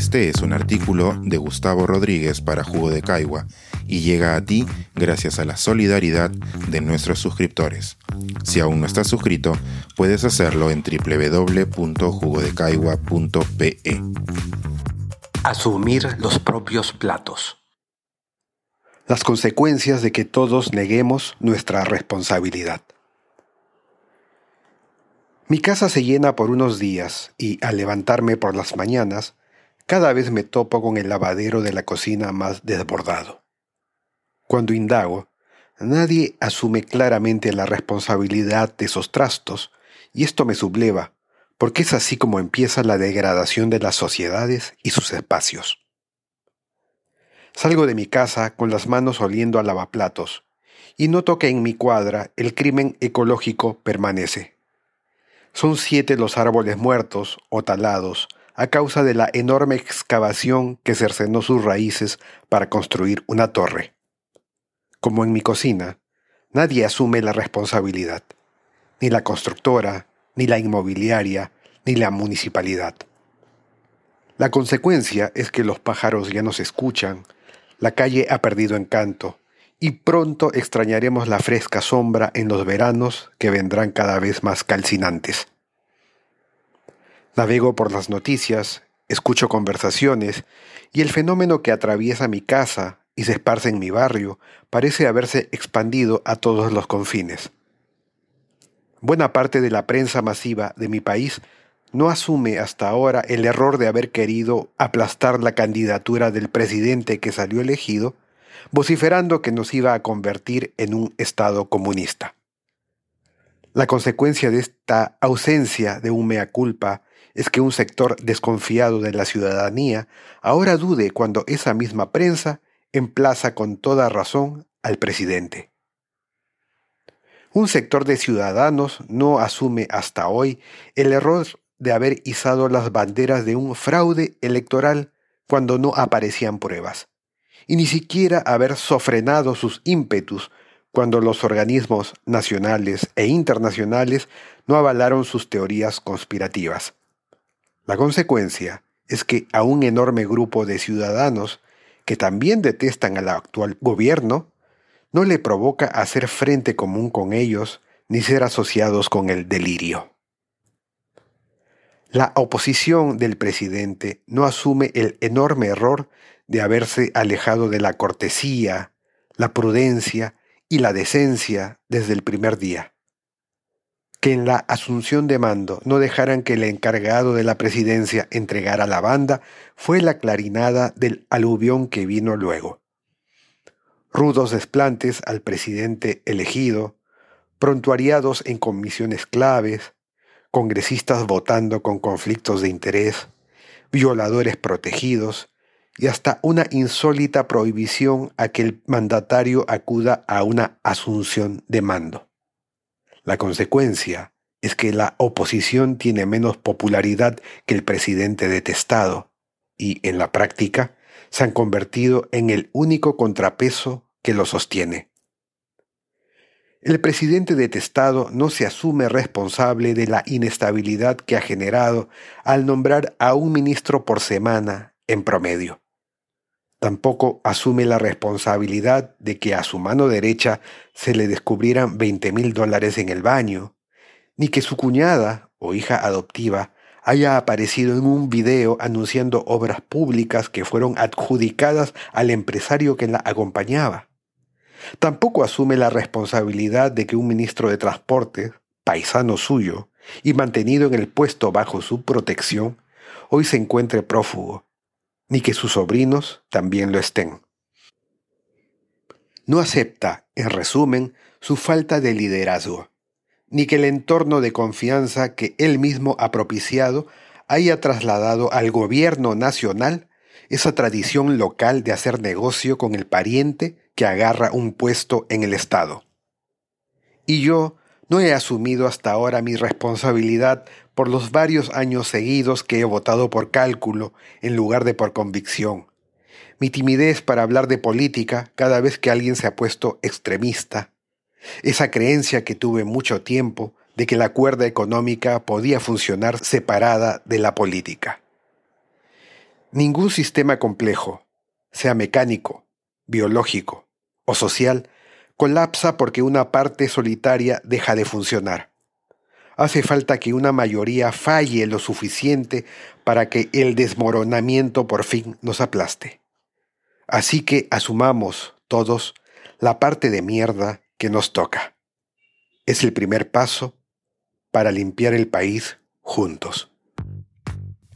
Este es un artículo de Gustavo Rodríguez para Jugo de Caigua y llega a ti gracias a la solidaridad de nuestros suscriptores. Si aún no estás suscrito, puedes hacerlo en www.jugodecaigua.pe. Asumir los propios platos. Las consecuencias de que todos neguemos nuestra responsabilidad. Mi casa se llena por unos días y al levantarme por las mañanas, cada vez me topo con el lavadero de la cocina más desbordado. Cuando indago, nadie asume claramente la responsabilidad de esos trastos y esto me subleva, porque es así como empieza la degradación de las sociedades y sus espacios. Salgo de mi casa con las manos oliendo a lavaplatos y noto que en mi cuadra el crimen ecológico permanece. Son siete los árboles muertos o talados a causa de la enorme excavación que cercenó sus raíces para construir una torre. Como en mi cocina, nadie asume la responsabilidad, ni la constructora, ni la inmobiliaria, ni la municipalidad. La consecuencia es que los pájaros ya no se escuchan, la calle ha perdido encanto, y pronto extrañaremos la fresca sombra en los veranos que vendrán cada vez más calcinantes. Navego por las noticias, escucho conversaciones, y el fenómeno que atraviesa mi casa y se esparce en mi barrio parece haberse expandido a todos los confines. Buena parte de la prensa masiva de mi país no asume hasta ahora el error de haber querido aplastar la candidatura del presidente que salió elegido vociferando que nos iba a convertir en un Estado comunista. La consecuencia de esta ausencia de un mea culpa es que un sector desconfiado de la ciudadanía ahora dude cuando esa misma prensa emplaza con toda razón al presidente. Un sector de ciudadanos no asume hasta hoy el error de haber izado las banderas de un fraude electoral cuando no aparecían pruebas y ni siquiera haber sofrenado sus ímpetus cuando los organismos nacionales e internacionales no avalaron sus teorías conspirativas. La consecuencia es que a un enorme grupo de ciudadanos que también detestan al actual gobierno, no le provoca hacer frente común con ellos ni ser asociados con el delirio. La oposición del presidente no asume el enorme error de haberse alejado de la cortesía, la prudencia y la decencia desde el primer día. Que en la asunción de mando no dejaran que el encargado de la presidencia entregara la banda fue la clarinada del aluvión que vino luego. Rudos desplantes al presidente elegido, prontuariados en comisiones claves, congresistas votando con conflictos de interés, violadores protegidos, y hasta una insólita prohibición a que el mandatario acuda a una asunción de mando. La consecuencia es que la oposición tiene menos popularidad que el presidente detestado y, en la práctica, se han convertido en el único contrapeso que lo sostiene. El presidente detestado no se asume responsable de la inestabilidad que ha generado al nombrar a un ministro por semana en promedio. Tampoco asume la responsabilidad de que a su mano derecha se le descubrieran 20 mil dólares en el baño, ni que su cuñada o hija adoptiva haya aparecido en un video anunciando obras públicas que fueron adjudicadas al empresario que la acompañaba. Tampoco asume la responsabilidad de que un ministro de Transportes, paisano suyo, y mantenido en el puesto bajo su protección, hoy se encuentre prófugo ni que sus sobrinos también lo estén. No acepta, en resumen, su falta de liderazgo, ni que el entorno de confianza que él mismo ha propiciado haya trasladado al gobierno nacional esa tradición local de hacer negocio con el pariente que agarra un puesto en el Estado. Y yo no he asumido hasta ahora mi responsabilidad por los varios años seguidos que he votado por cálculo en lugar de por convicción. Mi timidez para hablar de política cada vez que alguien se ha puesto extremista. Esa creencia que tuve mucho tiempo de que la cuerda económica podía funcionar separada de la política. Ningún sistema complejo, sea mecánico, biológico o social, colapsa porque una parte solitaria deja de funcionar. Hace falta que una mayoría falle lo suficiente para que el desmoronamiento por fin nos aplaste. Así que asumamos todos la parte de mierda que nos toca. Es el primer paso para limpiar el país juntos.